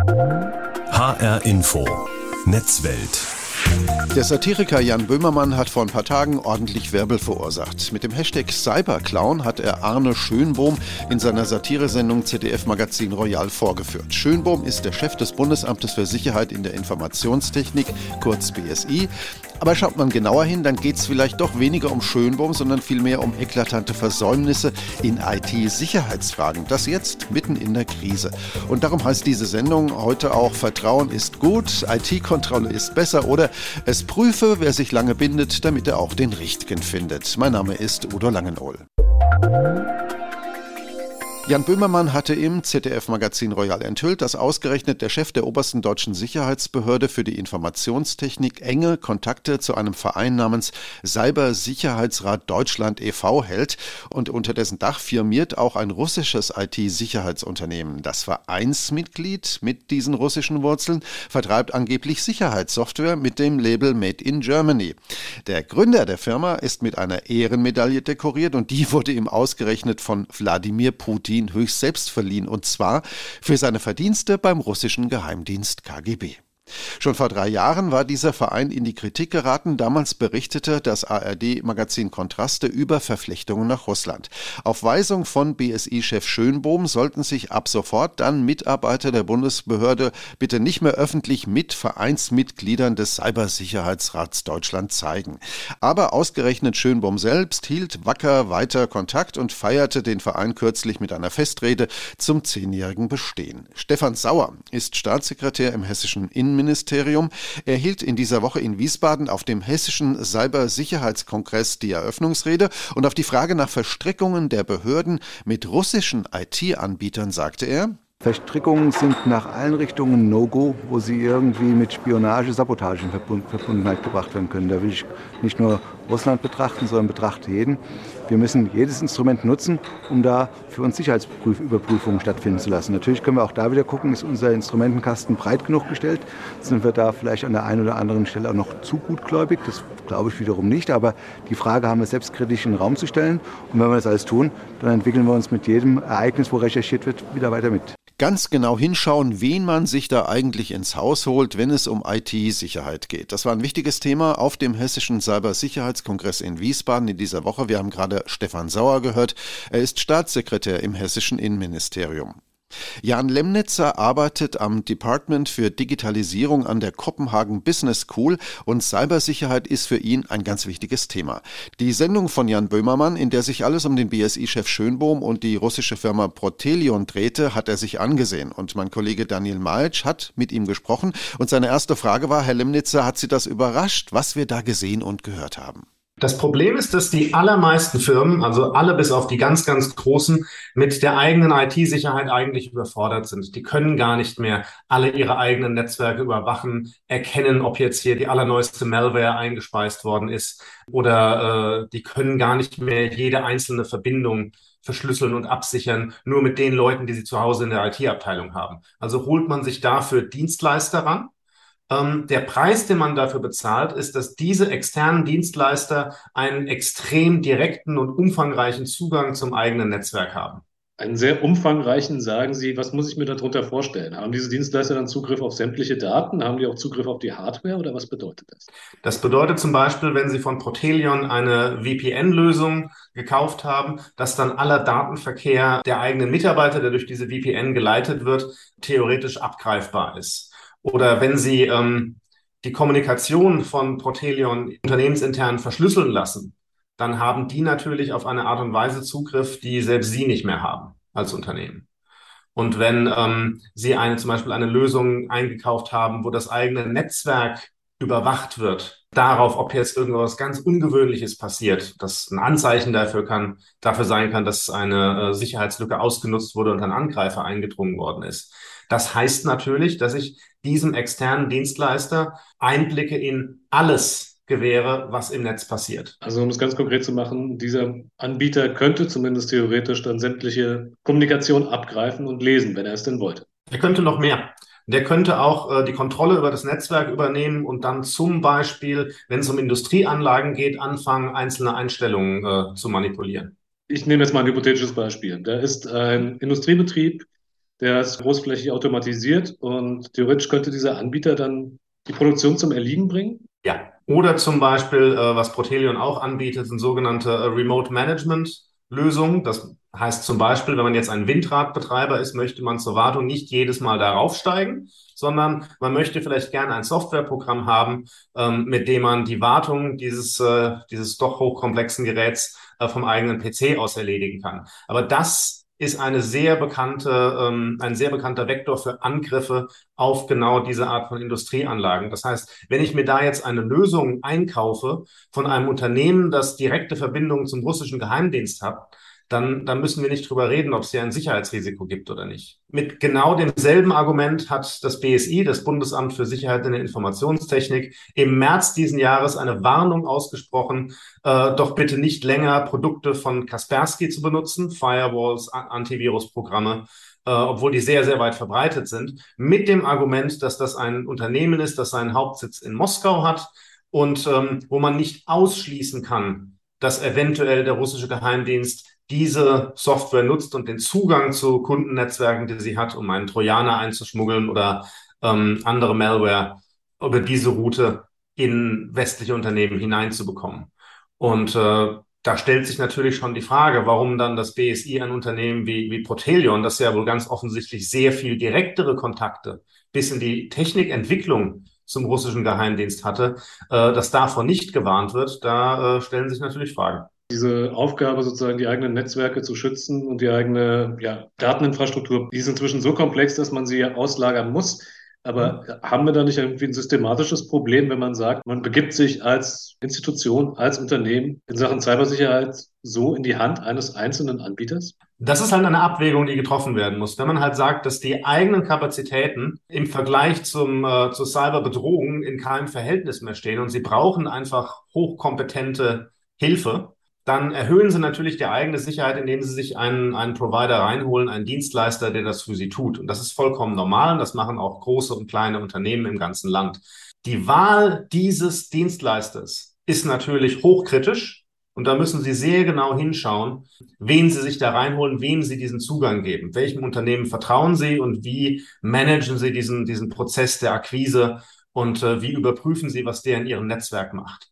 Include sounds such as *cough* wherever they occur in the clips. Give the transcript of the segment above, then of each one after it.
HR Info. Netzwelt der Satiriker Jan Böhmermann hat vor ein paar Tagen ordentlich Wirbel verursacht. Mit dem Hashtag Cyberclown hat er Arne Schönbohm in seiner Satiresendung ZDF Magazin Royal vorgeführt. Schönbohm ist der Chef des Bundesamtes für Sicherheit in der Informationstechnik, kurz BSI. Aber schaut man genauer hin, dann geht es vielleicht doch weniger um Schönbohm, sondern vielmehr um eklatante Versäumnisse in IT-Sicherheitsfragen. Das jetzt mitten in der Krise. Und darum heißt diese Sendung heute auch Vertrauen ist gut, IT-Kontrolle ist besser oder es prüfe, wer sich lange bindet, damit er auch den Richtigen findet. Mein Name ist Udo Langenohl. Jan Böhmermann hatte im ZDF-Magazin Royal enthüllt, dass ausgerechnet der Chef der obersten deutschen Sicherheitsbehörde für die Informationstechnik enge Kontakte zu einem Verein namens Cybersicherheitsrat Deutschland e.V. hält und unter dessen Dach firmiert auch ein russisches IT-Sicherheitsunternehmen. Das Vereinsmitglied mit diesen russischen Wurzeln vertreibt angeblich Sicherheitssoftware mit dem Label Made in Germany. Der Gründer der Firma ist mit einer Ehrenmedaille dekoriert und die wurde ihm ausgerechnet von Wladimir Putin Putin höchst selbst verliehen, und zwar für seine Verdienste beim russischen Geheimdienst KGB. Schon vor drei Jahren war dieser Verein in die Kritik geraten. Damals berichtete das ARD-Magazin Kontraste über Verflechtungen nach Russland. Auf Weisung von BSI-Chef Schönbohm sollten sich ab sofort dann Mitarbeiter der Bundesbehörde bitte nicht mehr öffentlich mit Vereinsmitgliedern des Cybersicherheitsrats Deutschland zeigen. Aber ausgerechnet Schönbohm selbst hielt wacker weiter Kontakt und feierte den Verein kürzlich mit einer Festrede zum zehnjährigen Bestehen. Stefan Sauer ist Staatssekretär im hessischen Innenministerium Innenministerium. Er hielt in dieser Woche in Wiesbaden auf dem hessischen Cybersicherheitskongress die Eröffnungsrede und auf die Frage nach Verstrickungen der Behörden mit russischen IT-Anbietern sagte er, Verstrickungen sind nach allen Richtungen No-Go, wo sie irgendwie mit Spionage, Sabotage in Verbundenheit gebracht werden können. Da will ich nicht nur Russland betrachten, sondern betrachte jeden. Wir müssen jedes Instrument nutzen, um da für uns Sicherheitsüberprüfungen stattfinden zu lassen. Natürlich können wir auch da wieder gucken, ist unser Instrumentenkasten breit genug gestellt? Sind wir da vielleicht an der einen oder anderen Stelle auch noch zu gutgläubig? Das glaube ich wiederum nicht. Aber die Frage haben wir selbstkritisch in den Raum zu stellen. Und wenn wir das alles tun, dann entwickeln wir uns mit jedem Ereignis, wo recherchiert wird, wieder weiter mit ganz genau hinschauen, wen man sich da eigentlich ins Haus holt, wenn es um IT-Sicherheit geht. Das war ein wichtiges Thema auf dem Hessischen Cybersicherheitskongress in Wiesbaden in dieser Woche. Wir haben gerade Stefan Sauer gehört. Er ist Staatssekretär im Hessischen Innenministerium. Jan Lemnitzer arbeitet am Department für Digitalisierung an der Kopenhagen Business School und Cybersicherheit ist für ihn ein ganz wichtiges Thema. Die Sendung von Jan Böhmermann, in der sich alles um den BSI-Chef Schönbohm und die russische Firma Protelion drehte, hat er sich angesehen und mein Kollege Daniel Malch hat mit ihm gesprochen und seine erste Frage war, Herr Lemnitzer, hat Sie das überrascht, was wir da gesehen und gehört haben? Das Problem ist, dass die allermeisten Firmen, also alle bis auf die ganz, ganz großen, mit der eigenen IT-Sicherheit eigentlich überfordert sind. Die können gar nicht mehr alle ihre eigenen Netzwerke überwachen, erkennen, ob jetzt hier die allerneueste Malware eingespeist worden ist oder äh, die können gar nicht mehr jede einzelne Verbindung verschlüsseln und absichern, nur mit den Leuten, die sie zu Hause in der IT-Abteilung haben. Also holt man sich dafür Dienstleister ran, der Preis, den man dafür bezahlt, ist, dass diese externen Dienstleister einen extrem direkten und umfangreichen Zugang zum eigenen Netzwerk haben. Einen sehr umfangreichen, sagen Sie, was muss ich mir darunter vorstellen? Haben diese Dienstleister dann Zugriff auf sämtliche Daten? Haben die auch Zugriff auf die Hardware oder was bedeutet das? Das bedeutet zum Beispiel, wenn Sie von Protelion eine VPN-Lösung gekauft haben, dass dann aller Datenverkehr der eigenen Mitarbeiter, der durch diese VPN geleitet wird, theoretisch abgreifbar ist. Oder wenn Sie ähm, die Kommunikation von Protelion unternehmensintern verschlüsseln lassen, dann haben die natürlich auf eine Art und Weise Zugriff, die selbst Sie nicht mehr haben als Unternehmen. Und wenn ähm, Sie eine, zum Beispiel eine Lösung eingekauft haben, wo das eigene Netzwerk überwacht wird, darauf, ob jetzt irgendwas ganz Ungewöhnliches passiert, das ein Anzeichen dafür kann, dafür sein kann, dass eine äh, Sicherheitslücke ausgenutzt wurde und ein Angreifer eingedrungen worden ist. Das heißt natürlich, dass ich diesem externen Dienstleister Einblicke in alles gewähre, was im Netz passiert. Also um es ganz konkret zu machen, dieser Anbieter könnte zumindest theoretisch dann sämtliche Kommunikation abgreifen und lesen, wenn er es denn wollte. Er könnte noch mehr. Der könnte auch äh, die Kontrolle über das Netzwerk übernehmen und dann zum Beispiel, wenn es um Industrieanlagen geht, anfangen, einzelne Einstellungen äh, zu manipulieren. Ich nehme jetzt mal ein hypothetisches Beispiel. Da ist ein Industriebetrieb, der ist großflächig automatisiert und theoretisch könnte dieser Anbieter dann die Produktion zum Erliegen bringen? Ja, oder zum Beispiel, äh, was Protelion auch anbietet, sind sogenannte äh, Remote Management Lösungen. Das heißt zum Beispiel, wenn man jetzt ein Windradbetreiber ist, möchte man zur Wartung nicht jedes Mal darauf steigen, sondern man möchte vielleicht gerne ein Softwareprogramm haben, ähm, mit dem man die Wartung dieses, äh, dieses doch hochkomplexen Geräts äh, vom eigenen PC aus erledigen kann. Aber das ist eine sehr bekannte, ähm, ein sehr bekannter Vektor für Angriffe auf genau diese Art von Industrieanlagen. Das heißt, wenn ich mir da jetzt eine Lösung einkaufe von einem Unternehmen, das direkte Verbindungen zum russischen Geheimdienst hat, dann, dann müssen wir nicht drüber reden, ob es hier ein Sicherheitsrisiko gibt oder nicht. Mit genau demselben Argument hat das BSI, das Bundesamt für Sicherheit in der Informationstechnik, im März diesen Jahres eine Warnung ausgesprochen, äh, doch bitte nicht länger Produkte von Kaspersky zu benutzen, Firewalls, Antivirusprogramme, äh, obwohl die sehr, sehr weit verbreitet sind, mit dem Argument, dass das ein Unternehmen ist, das seinen Hauptsitz in Moskau hat und ähm, wo man nicht ausschließen kann, dass eventuell der russische Geheimdienst diese Software nutzt und den Zugang zu Kundennetzwerken, die sie hat, um einen Trojaner einzuschmuggeln oder ähm, andere Malware über diese Route in westliche Unternehmen hineinzubekommen. Und äh, da stellt sich natürlich schon die Frage, warum dann das BSI ein Unternehmen wie, wie Protelion, das ja wohl ganz offensichtlich sehr viel direktere Kontakte bis in die Technikentwicklung zum russischen Geheimdienst hatte, äh, dass davon nicht gewarnt wird, da äh, stellen sich natürlich Fragen diese Aufgabe, sozusagen die eigenen Netzwerke zu schützen und die eigene ja, Dateninfrastruktur, die ist inzwischen so komplex, dass man sie auslagern muss. Aber mhm. haben wir da nicht irgendwie ein systematisches Problem, wenn man sagt, man begibt sich als Institution, als Unternehmen in Sachen Cybersicherheit so in die Hand eines einzelnen Anbieters? Das ist halt eine Abwägung, die getroffen werden muss. Wenn man halt sagt, dass die eigenen Kapazitäten im Vergleich zum, äh, zur Cyberbedrohung in keinem Verhältnis mehr stehen und sie brauchen einfach hochkompetente Hilfe, dann erhöhen sie natürlich die eigene Sicherheit, indem sie sich einen, einen Provider reinholen, einen Dienstleister, der das für sie tut. Und das ist vollkommen normal. Das machen auch große und kleine Unternehmen im ganzen Land. Die Wahl dieses Dienstleisters ist natürlich hochkritisch. Und da müssen Sie sehr genau hinschauen, wen Sie sich da reinholen, wem Sie diesen Zugang geben, welchem Unternehmen vertrauen Sie und wie managen Sie diesen, diesen Prozess der Akquise und äh, wie überprüfen Sie, was der in Ihrem Netzwerk macht.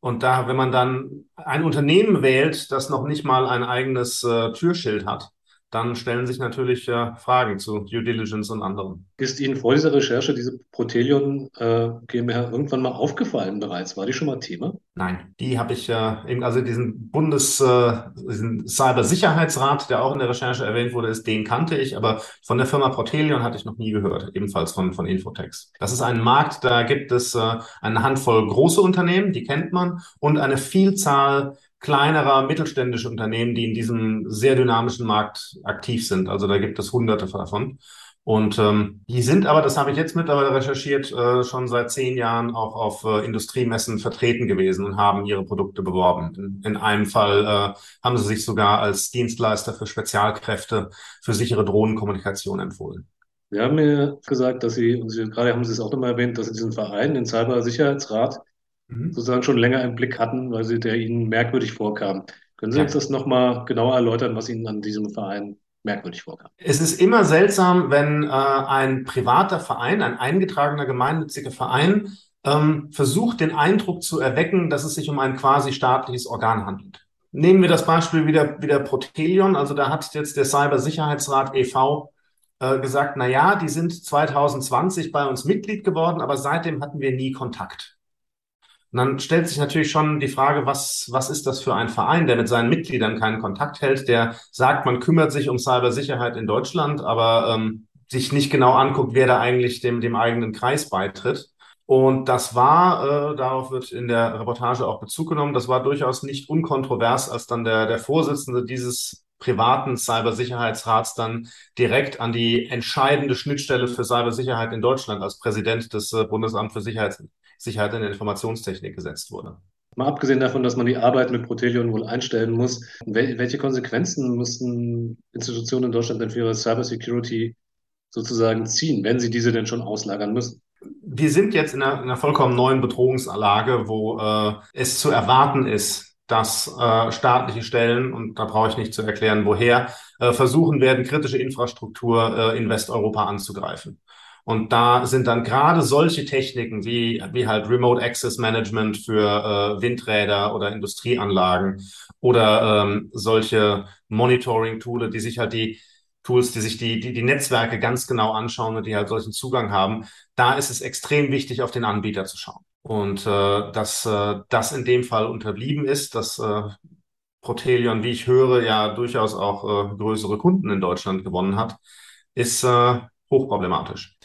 Und da, wenn man dann ein Unternehmen wählt, das noch nicht mal ein eigenes äh, Türschild hat, dann stellen sich natürlich äh, Fragen zu Due Diligence und anderen. Ist Ihnen vor dieser Recherche diese Protelion äh, GmbH irgendwann mal aufgefallen bereits? War die schon mal Thema? Nein, die habe ich äh, eben, also diesen Bundes, äh, diesen Cybersicherheitsrat, der auch in der Recherche erwähnt wurde, ist, den kannte ich, aber von der Firma Protelion hatte ich noch nie gehört, ebenfalls von, von Infotex. Das ist ein Markt, da gibt es äh, eine Handvoll große Unternehmen, die kennt man, und eine Vielzahl kleinerer mittelständische Unternehmen, die in diesem sehr dynamischen Markt aktiv sind. Also da gibt es hunderte davon. Und ähm, die sind aber, das habe ich jetzt mittlerweile recherchiert, äh, schon seit zehn Jahren auch auf äh, Industriemessen vertreten gewesen und haben ihre Produkte beworben. In, in einem Fall äh, haben sie sich sogar als Dienstleister für Spezialkräfte für sichere Drohnenkommunikation empfohlen. Wir haben mir gesagt, dass Sie, und Sie, gerade haben Sie es auch nochmal erwähnt, dass Sie diesen Verein, den Cybersicherheitsrat, mhm. sozusagen schon länger im Blick hatten, weil sie der ihnen merkwürdig vorkam. Können Sie ja. uns das nochmal genauer erläutern, was Ihnen an diesem Verein merkwürdig vorkam? Es ist immer seltsam, wenn äh, ein privater Verein, ein eingetragener gemeinnütziger Verein, ähm, versucht, den Eindruck zu erwecken, dass es sich um ein quasi staatliches Organ handelt. Nehmen wir das Beispiel wieder, wieder Protelion. Also da hat jetzt der Cybersicherheitsrat e.V. Äh, gesagt, na ja, die sind 2020 bei uns Mitglied geworden, aber seitdem hatten wir nie Kontakt. Und dann stellt sich natürlich schon die Frage, was, was ist das für ein Verein, der mit seinen Mitgliedern keinen Kontakt hält, der sagt, man kümmert sich um Cybersicherheit in Deutschland, aber ähm, sich nicht genau anguckt, wer da eigentlich dem, dem eigenen Kreis beitritt. Und das war, äh, darauf wird in der Reportage auch Bezug genommen, das war durchaus nicht unkontrovers, als dann der, der Vorsitzende dieses privaten Cybersicherheitsrats dann direkt an die entscheidende Schnittstelle für Cybersicherheit in Deutschland als Präsident des äh, Bundesamt für Sicherheits Sicherheit in der Informationstechnik gesetzt wurde. Mal abgesehen davon, dass man die Arbeit mit Protelion wohl einstellen muss, welche Konsequenzen müssen Institutionen in Deutschland denn für ihre Cybersecurity sozusagen ziehen, wenn sie diese denn schon auslagern müssen? Wir sind jetzt in einer, in einer vollkommen neuen Bedrohungslage, wo äh, es zu erwarten ist, dass äh, staatliche Stellen, und da brauche ich nicht zu erklären, woher, äh, versuchen werden, kritische Infrastruktur äh, in Westeuropa anzugreifen. Und da sind dann gerade solche Techniken wie, wie halt Remote Access Management für äh, Windräder oder Industrieanlagen oder ähm, solche Monitoring-Tools, die sich halt die Tools, die sich die, die, die Netzwerke ganz genau anschauen und die halt solchen Zugang haben. Da ist es extrem wichtig, auf den Anbieter zu schauen. Und äh, dass äh, das in dem Fall unterblieben ist, dass äh, Protelion, wie ich höre, ja durchaus auch äh, größere Kunden in Deutschland gewonnen hat, ist äh, hochproblematisch.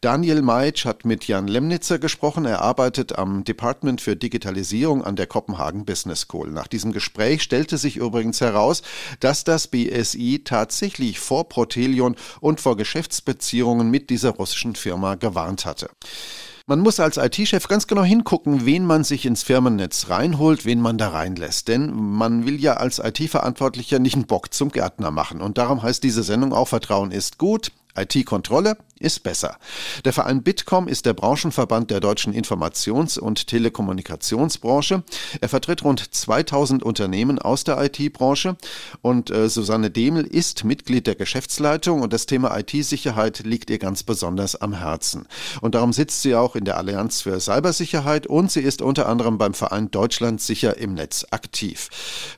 Daniel Meitsch hat mit Jan Lemnitzer gesprochen. Er arbeitet am Department für Digitalisierung an der Kopenhagen Business School. Nach diesem Gespräch stellte sich übrigens heraus, dass das BSI tatsächlich vor Protelion und vor Geschäftsbeziehungen mit dieser russischen Firma gewarnt hatte. Man muss als IT-Chef ganz genau hingucken, wen man sich ins Firmennetz reinholt, wen man da reinlässt. Denn man will ja als IT-Verantwortlicher nicht einen Bock zum Gärtner machen. Und darum heißt diese Sendung auch Vertrauen ist gut. IT-Kontrolle ist besser. Der Verein Bitkom ist der Branchenverband der deutschen Informations- und Telekommunikationsbranche. Er vertritt rund 2000 Unternehmen aus der IT-Branche und äh, Susanne Demel ist Mitglied der Geschäftsleitung und das Thema IT-Sicherheit liegt ihr ganz besonders am Herzen. Und darum sitzt sie auch in der Allianz für Cybersicherheit und sie ist unter anderem beim Verein Deutschland sicher im Netz aktiv.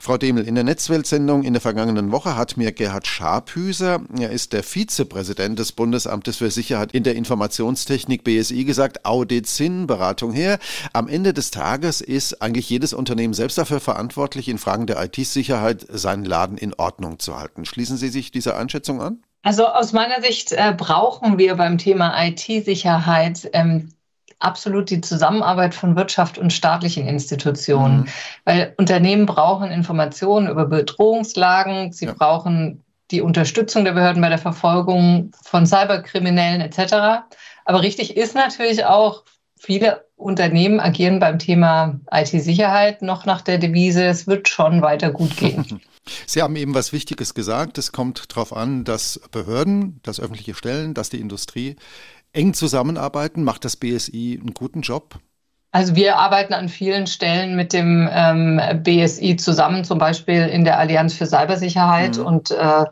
Frau Demel, in der Netzweltsendung in der vergangenen Woche hat mir Gerhard Scharphüser, er ist der Vizepräsident des Bundesamtes für Sicherheit in der Informationstechnik BSI gesagt, Audit Sinn, Beratung her. Am Ende des Tages ist eigentlich jedes Unternehmen selbst dafür verantwortlich, in Fragen der IT-Sicherheit seinen Laden in Ordnung zu halten. Schließen Sie sich dieser Einschätzung an? Also aus meiner Sicht äh, brauchen wir beim Thema IT-Sicherheit ähm, absolut die Zusammenarbeit von Wirtschaft und staatlichen Institutionen, mhm. weil Unternehmen brauchen Informationen über Bedrohungslagen, sie ja. brauchen die Unterstützung der Behörden bei der Verfolgung von Cyberkriminellen etc. Aber richtig ist natürlich auch, viele Unternehmen agieren beim Thema IT-Sicherheit noch nach der Devise, es wird schon weiter gut gehen. *laughs* Sie haben eben was Wichtiges gesagt. Es kommt darauf an, dass Behörden, dass öffentliche Stellen, dass die Industrie eng zusammenarbeiten. Macht das BSI einen guten Job? Also wir arbeiten an vielen Stellen mit dem ähm, BSI zusammen, zum Beispiel in der Allianz für Cybersicherheit. Mhm. Und äh,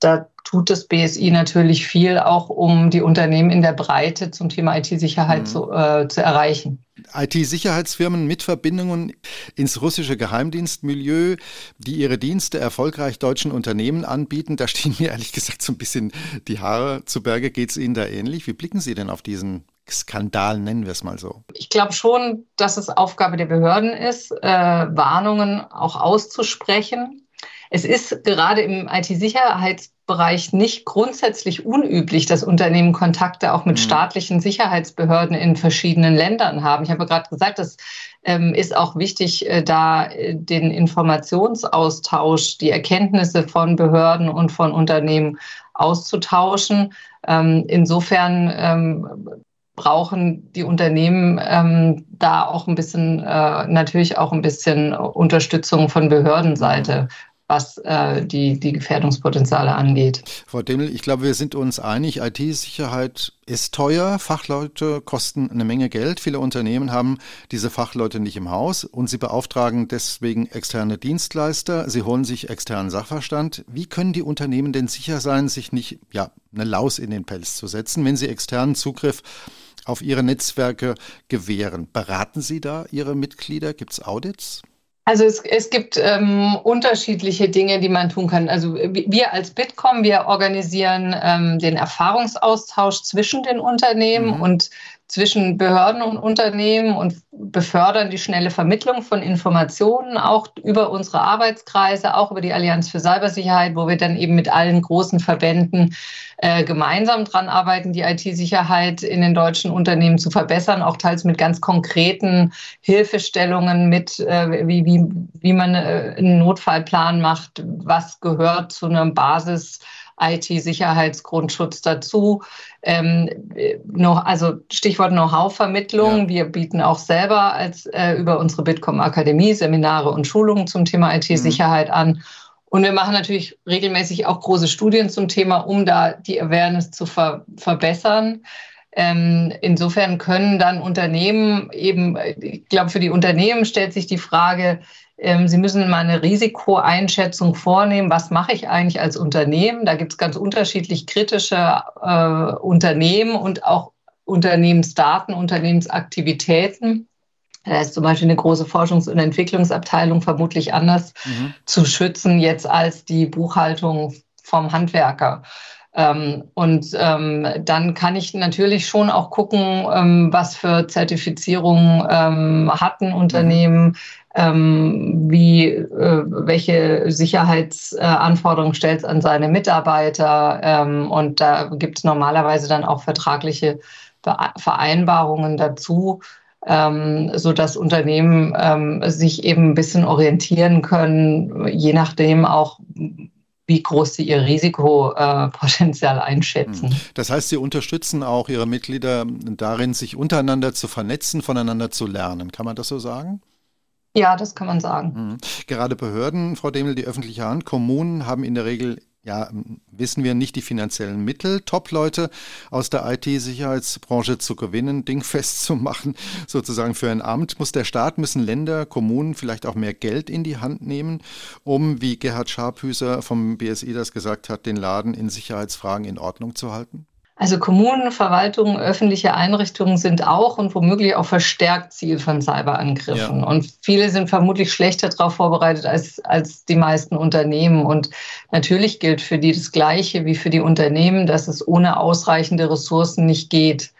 da tut das BSI natürlich viel, auch um die Unternehmen in der Breite zum Thema IT-Sicherheit mhm. zu, äh, zu erreichen. IT-Sicherheitsfirmen mit Verbindungen ins russische Geheimdienstmilieu, die ihre Dienste erfolgreich deutschen Unternehmen anbieten, da stehen mir ehrlich gesagt so ein bisschen die Haare zu Berge. Geht es Ihnen da ähnlich? Wie blicken Sie denn auf diesen Skandal, nennen wir es mal so? Ich glaube schon, dass es Aufgabe der Behörden ist, äh, Warnungen auch auszusprechen. Es ist gerade im IT-Sicherheitsbereich nicht grundsätzlich unüblich, dass Unternehmen Kontakte auch mit mhm. staatlichen Sicherheitsbehörden in verschiedenen Ländern haben. Ich habe gerade gesagt, das ähm, ist auch wichtig, äh, da äh, den Informationsaustausch, die Erkenntnisse von Behörden und von Unternehmen auszutauschen. Ähm, insofern ähm, brauchen die Unternehmen ähm, da auch ein bisschen, äh, natürlich auch ein bisschen Unterstützung von Behördenseite, was äh, die, die Gefährdungspotenziale angeht. Frau Demel, ich glaube, wir sind uns einig, IT-Sicherheit ist teuer, Fachleute kosten eine Menge Geld. Viele Unternehmen haben diese Fachleute nicht im Haus und sie beauftragen deswegen externe Dienstleister, sie holen sich externen Sachverstand. Wie können die Unternehmen denn sicher sein, sich nicht ja, eine Laus in den Pelz zu setzen, wenn sie externen Zugriff auf ihre Netzwerke gewähren? Beraten Sie da Ihre Mitglieder? Gibt es Audits? Also es, es gibt ähm, unterschiedliche Dinge, die man tun kann. Also wir als Bitkom, wir organisieren ähm, den Erfahrungsaustausch zwischen den Unternehmen mhm. und zwischen Behörden und Unternehmen und befördern die schnelle Vermittlung von Informationen auch über unsere Arbeitskreise, auch über die Allianz für Cybersicherheit, wo wir dann eben mit allen großen Verbänden äh, gemeinsam dran arbeiten, die IT-Sicherheit in den deutschen Unternehmen zu verbessern, auch teils mit ganz konkreten Hilfestellungen, mit äh, wie, wie, wie man äh, einen Notfallplan macht, was gehört zu einer Basis. IT-Sicherheitsgrundschutz dazu. Ähm, noch, also Stichwort Know-how-Vermittlung. Ja. Wir bieten auch selber als äh, über unsere Bitkom Akademie Seminare und Schulungen zum Thema IT-Sicherheit mhm. an. Und wir machen natürlich regelmäßig auch große Studien zum Thema, um da die Awareness zu ver verbessern. Ähm, insofern können dann Unternehmen eben, ich glaube, für die Unternehmen stellt sich die Frage, ähm, Sie müssen mal eine Risikoeinschätzung vornehmen. Was mache ich eigentlich als Unternehmen? Da gibt es ganz unterschiedlich kritische äh, Unternehmen und auch Unternehmensdaten, Unternehmensaktivitäten. Da ist zum Beispiel eine große Forschungs- und Entwicklungsabteilung vermutlich anders mhm. zu schützen jetzt als die Buchhaltung vom Handwerker. Ähm, und ähm, dann kann ich natürlich schon auch gucken, ähm, was für Zertifizierungen ähm, hat ein Unternehmen, ähm, wie, äh, welche Sicherheitsanforderungen stellt es an seine Mitarbeiter. Ähm, und da gibt es normalerweise dann auch vertragliche Vereinbarungen dazu. Ähm, so dass Unternehmen ähm, sich eben ein bisschen orientieren können, je nachdem auch, wie groß sie ihr Risikopotenzial *laughs* einschätzen. Hm. Das heißt, Sie unterstützen auch Ihre Mitglieder darin, sich untereinander zu vernetzen, voneinander zu lernen. Kann man das so sagen? Ja, das kann man sagen. Hm. Gerade Behörden, Frau Demel, die öffentliche Hand, Kommunen haben in der Regel ja, wissen wir nicht die finanziellen Mittel, Top-Leute aus der IT-Sicherheitsbranche zu gewinnen, dingfest *laughs* zu machen, sozusagen für ein Amt. Muss der Staat, müssen Länder, Kommunen vielleicht auch mehr Geld in die Hand nehmen, um, wie Gerhard Scharphüser vom BSI das gesagt hat, den Laden in Sicherheitsfragen in Ordnung zu halten? Also Kommunen, Verwaltungen, öffentliche Einrichtungen sind auch und womöglich auch verstärkt Ziel von Cyberangriffen. Ja. Und viele sind vermutlich schlechter darauf vorbereitet als, als die meisten Unternehmen. Und natürlich gilt für die das Gleiche wie für die Unternehmen, dass es ohne ausreichende Ressourcen nicht geht.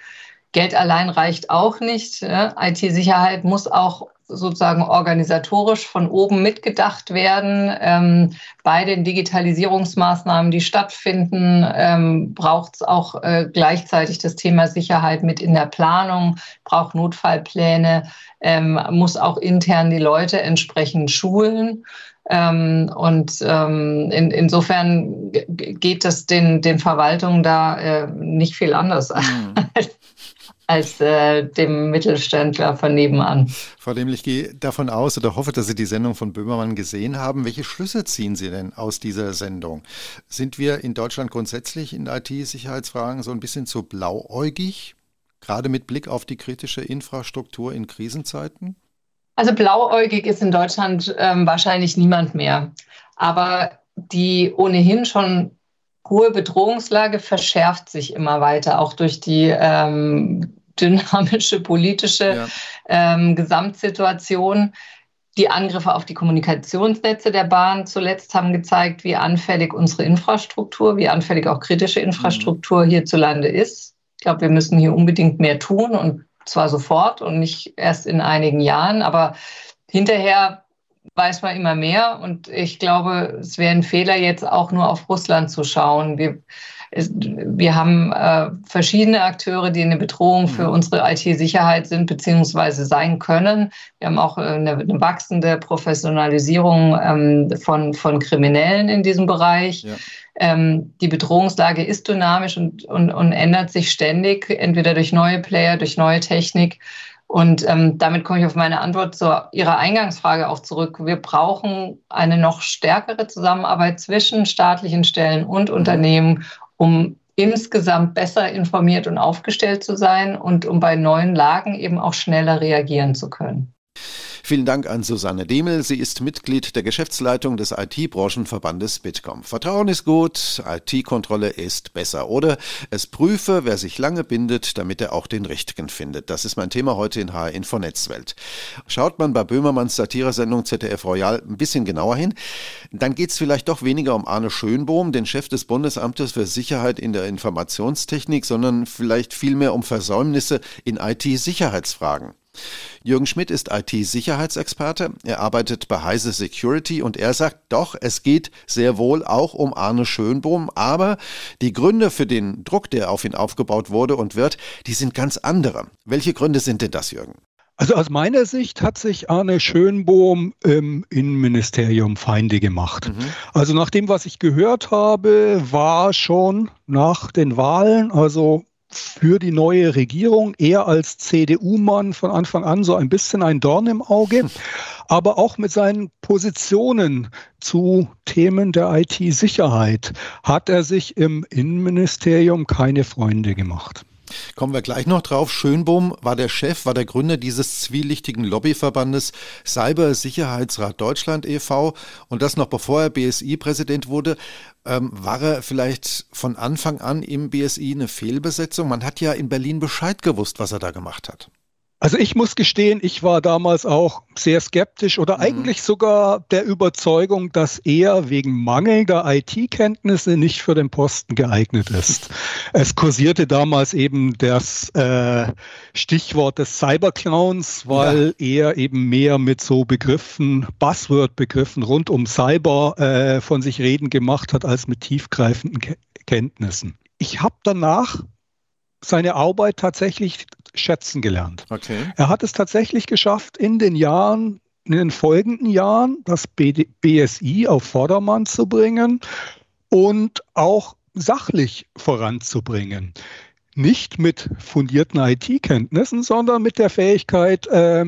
Geld allein reicht auch nicht. IT-Sicherheit muss auch sozusagen organisatorisch von oben mitgedacht werden. Ähm, bei den Digitalisierungsmaßnahmen, die stattfinden, ähm, braucht es auch äh, gleichzeitig das Thema Sicherheit mit in der Planung, braucht Notfallpläne, ähm, muss auch intern die Leute entsprechend schulen. Ähm, und ähm, in, insofern geht es den, den Verwaltungen da äh, nicht viel anders mhm. als *laughs* äh, dem Mittelständler von nebenan. Frau Demlich, ich gehe davon aus oder hoffe, dass Sie die Sendung von Böhmermann gesehen haben. Welche Schlüsse ziehen Sie denn aus dieser Sendung? Sind wir in Deutschland grundsätzlich in IT-Sicherheitsfragen so ein bisschen zu blauäugig, gerade mit Blick auf die kritische Infrastruktur in Krisenzeiten? Also blauäugig ist in Deutschland ähm, wahrscheinlich niemand mehr. Aber die ohnehin schon hohe Bedrohungslage verschärft sich immer weiter, auch durch die ähm, dynamische politische ja. ähm, Gesamtsituation. Die Angriffe auf die Kommunikationsnetze der Bahn zuletzt haben gezeigt, wie anfällig unsere Infrastruktur, wie anfällig auch kritische Infrastruktur mhm. hierzulande ist. Ich glaube, wir müssen hier unbedingt mehr tun und zwar sofort und nicht erst in einigen Jahren, aber hinterher weiß man immer mehr. Und ich glaube, es wäre ein Fehler, jetzt auch nur auf Russland zu schauen. Wir, es, wir haben äh, verschiedene Akteure, die eine Bedrohung für mhm. unsere IT-Sicherheit sind beziehungsweise sein können. Wir haben auch äh, eine, eine wachsende Professionalisierung ähm, von, von Kriminellen in diesem Bereich. Ja. Ähm, die Bedrohungslage ist dynamisch und, und, und ändert sich ständig, entweder durch neue Player, durch neue Technik. Und ähm, damit komme ich auf meine Antwort zu Ihrer Eingangsfrage auch zurück. Wir brauchen eine noch stärkere Zusammenarbeit zwischen staatlichen Stellen und mhm. Unternehmen, um insgesamt besser informiert und aufgestellt zu sein und um bei neuen Lagen eben auch schneller reagieren zu können. Vielen Dank an Susanne Demel. Sie ist Mitglied der Geschäftsleitung des IT-Branchenverbandes Bitkom. Vertrauen ist gut, IT-Kontrolle ist besser. Oder es prüfe, wer sich lange bindet, damit er auch den Richtigen findet. Das ist mein Thema heute in HR Info Netzwelt. Schaut man bei Böhmermanns Satiresendung ZDF Royal ein bisschen genauer hin, dann geht es vielleicht doch weniger um Arne Schönbohm, den Chef des Bundesamtes für Sicherheit in der Informationstechnik, sondern vielleicht vielmehr um Versäumnisse in IT-Sicherheitsfragen. Jürgen Schmidt ist IT-Sicherheitsexperte. Er arbeitet bei Heise Security und er sagt, doch, es geht sehr wohl auch um Arne Schönbohm, aber die Gründe für den Druck, der auf ihn aufgebaut wurde und wird, die sind ganz andere. Welche Gründe sind denn das, Jürgen? Also aus meiner Sicht hat sich Arne Schönbohm im Innenministerium Feinde gemacht. Mhm. Also nach dem, was ich gehört habe, war schon nach den Wahlen, also für die neue Regierung, eher als CDU-Mann von Anfang an so ein bisschen ein Dorn im Auge, aber auch mit seinen Positionen zu Themen der IT-Sicherheit hat er sich im Innenministerium keine Freunde gemacht. Kommen wir gleich noch drauf. Schönbohm war der Chef, war der Gründer dieses zwielichtigen Lobbyverbandes Cybersicherheitsrat Deutschland e.V. und das noch bevor er BSI-Präsident wurde. Ähm, war er vielleicht von Anfang an im BSI eine Fehlbesetzung? Man hat ja in Berlin Bescheid gewusst, was er da gemacht hat. Also ich muss gestehen, ich war damals auch sehr skeptisch oder mhm. eigentlich sogar der Überzeugung, dass er wegen mangelnder IT-Kenntnisse nicht für den Posten geeignet ist. *laughs* es kursierte damals eben das äh, Stichwort des Cyberclowns, weil ja. er eben mehr mit so Begriffen, Buzzword-Begriffen rund um Cyber äh, von sich reden gemacht hat, als mit tiefgreifenden Ke Kenntnissen. Ich habe danach seine Arbeit tatsächlich schätzen gelernt. Okay. Er hat es tatsächlich geschafft, in den Jahren, in den folgenden Jahren, das BSI auf Vordermann zu bringen und auch sachlich voranzubringen. Nicht mit fundierten IT-Kenntnissen, sondern mit der Fähigkeit, äh,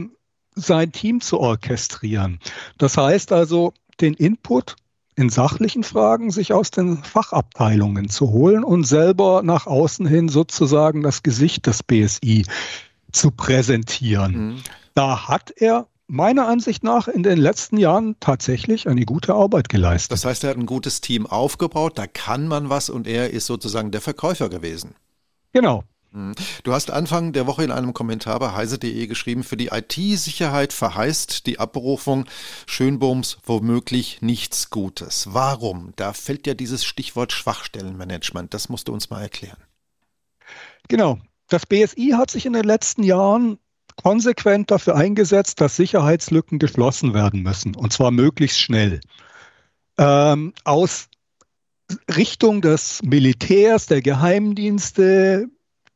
sein Team zu orchestrieren. Das heißt also, den Input in sachlichen Fragen sich aus den Fachabteilungen zu holen und selber nach außen hin sozusagen das Gesicht des BSI zu präsentieren. Mhm. Da hat er meiner Ansicht nach in den letzten Jahren tatsächlich eine gute Arbeit geleistet. Das heißt, er hat ein gutes Team aufgebaut, da kann man was und er ist sozusagen der Verkäufer gewesen. Genau. Du hast Anfang der Woche in einem Kommentar bei heise.de geschrieben, für die IT-Sicherheit verheißt die Abberufung Schönbohms womöglich nichts Gutes. Warum? Da fällt ja dieses Stichwort Schwachstellenmanagement. Das musst du uns mal erklären. Genau. Das BSI hat sich in den letzten Jahren konsequent dafür eingesetzt, dass Sicherheitslücken geschlossen werden müssen, und zwar möglichst schnell. Ähm, aus Richtung des Militärs, der Geheimdienste,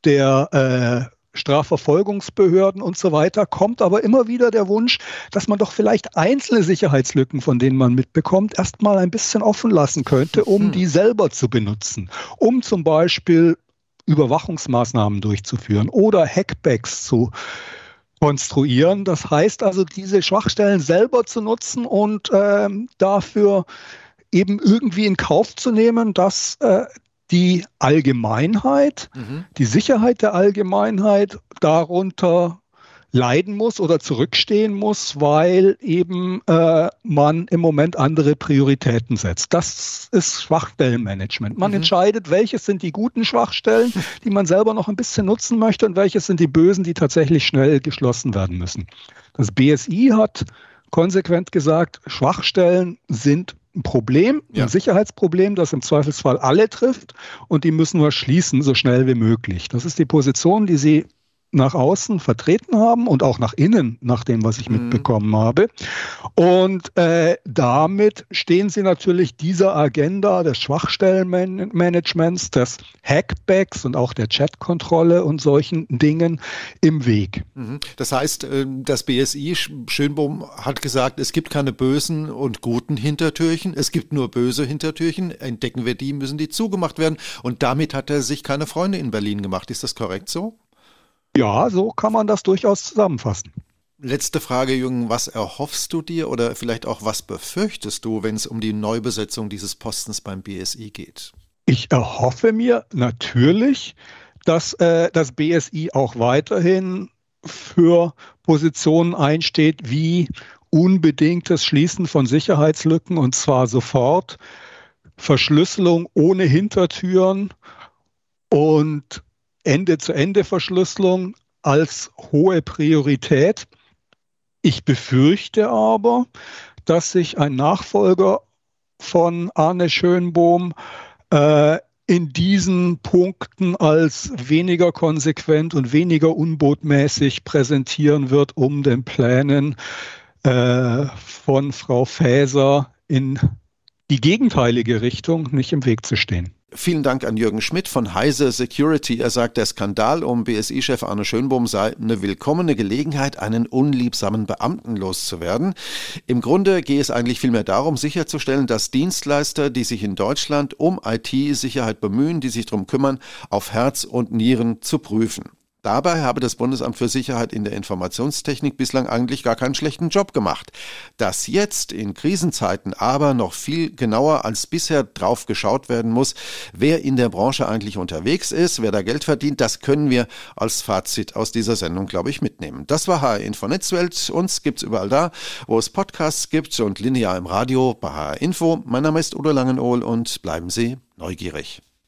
der äh, Strafverfolgungsbehörden und so weiter, kommt aber immer wieder der Wunsch, dass man doch vielleicht einzelne Sicherheitslücken, von denen man mitbekommt, erstmal ein bisschen offen lassen könnte, um hm. die selber zu benutzen, um zum Beispiel Überwachungsmaßnahmen durchzuführen oder Hackbacks zu konstruieren. Das heißt also, diese Schwachstellen selber zu nutzen und ähm, dafür eben irgendwie in Kauf zu nehmen, dass äh, die Allgemeinheit, mhm. die Sicherheit der Allgemeinheit darunter leiden muss oder zurückstehen muss, weil eben äh, man im Moment andere Prioritäten setzt. Das ist Schwachstellenmanagement. Man mhm. entscheidet, welches sind die guten Schwachstellen, *laughs* die man selber noch ein bisschen nutzen möchte und welches sind die bösen, die tatsächlich schnell geschlossen werden müssen. Das BSI hat konsequent gesagt, Schwachstellen sind ein Problem, ja. ein Sicherheitsproblem, das im Zweifelsfall alle trifft und die müssen wir schließen, so schnell wie möglich. Das ist die Position, die Sie nach außen vertreten haben und auch nach innen, nach dem, was ich mhm. mitbekommen habe. Und äh, damit stehen sie natürlich dieser Agenda des Schwachstellenmanagements, des Hackbacks und auch der Chatkontrolle und solchen Dingen im Weg. Mhm. Das heißt, äh, das BSI Schönbohm hat gesagt, es gibt keine bösen und guten Hintertürchen, es gibt nur böse Hintertürchen. Entdecken wir die, müssen die zugemacht werden. Und damit hat er sich keine Freunde in Berlin gemacht. Ist das korrekt so? Ja, so kann man das durchaus zusammenfassen. Letzte Frage, Jürgen. Was erhoffst du dir oder vielleicht auch was befürchtest du, wenn es um die Neubesetzung dieses Postens beim BSI geht? Ich erhoffe mir natürlich, dass äh, das BSI auch weiterhin für Positionen einsteht wie unbedingtes Schließen von Sicherheitslücken und zwar sofort, Verschlüsselung ohne Hintertüren und Ende-zu-Ende-Verschlüsselung als hohe Priorität. Ich befürchte aber, dass sich ein Nachfolger von Arne Schönbohm äh, in diesen Punkten als weniger konsequent und weniger unbotmäßig präsentieren wird, um den Plänen äh, von Frau Faeser in die gegenteilige Richtung nicht im Weg zu stehen. Vielen Dank an Jürgen Schmidt von Heise Security. Er sagt, der Skandal um BSI-Chef Arne Schönbohm sei eine willkommene Gelegenheit, einen unliebsamen Beamten loszuwerden. Im Grunde gehe es eigentlich vielmehr darum, sicherzustellen, dass Dienstleister, die sich in Deutschland um IT-Sicherheit bemühen, die sich darum kümmern, auf Herz und Nieren zu prüfen. Dabei habe das Bundesamt für Sicherheit in der Informationstechnik bislang eigentlich gar keinen schlechten Job gemacht. Dass jetzt in Krisenzeiten aber noch viel genauer als bisher drauf geschaut werden muss, wer in der Branche eigentlich unterwegs ist, wer da Geld verdient, das können wir als Fazit aus dieser Sendung, glaube ich, mitnehmen. Das war HR Info Netzwelt. Uns gibt's überall da, wo es Podcasts gibt und linear im Radio bei HR Info. Mein Name ist Udo Langenohl und bleiben Sie neugierig.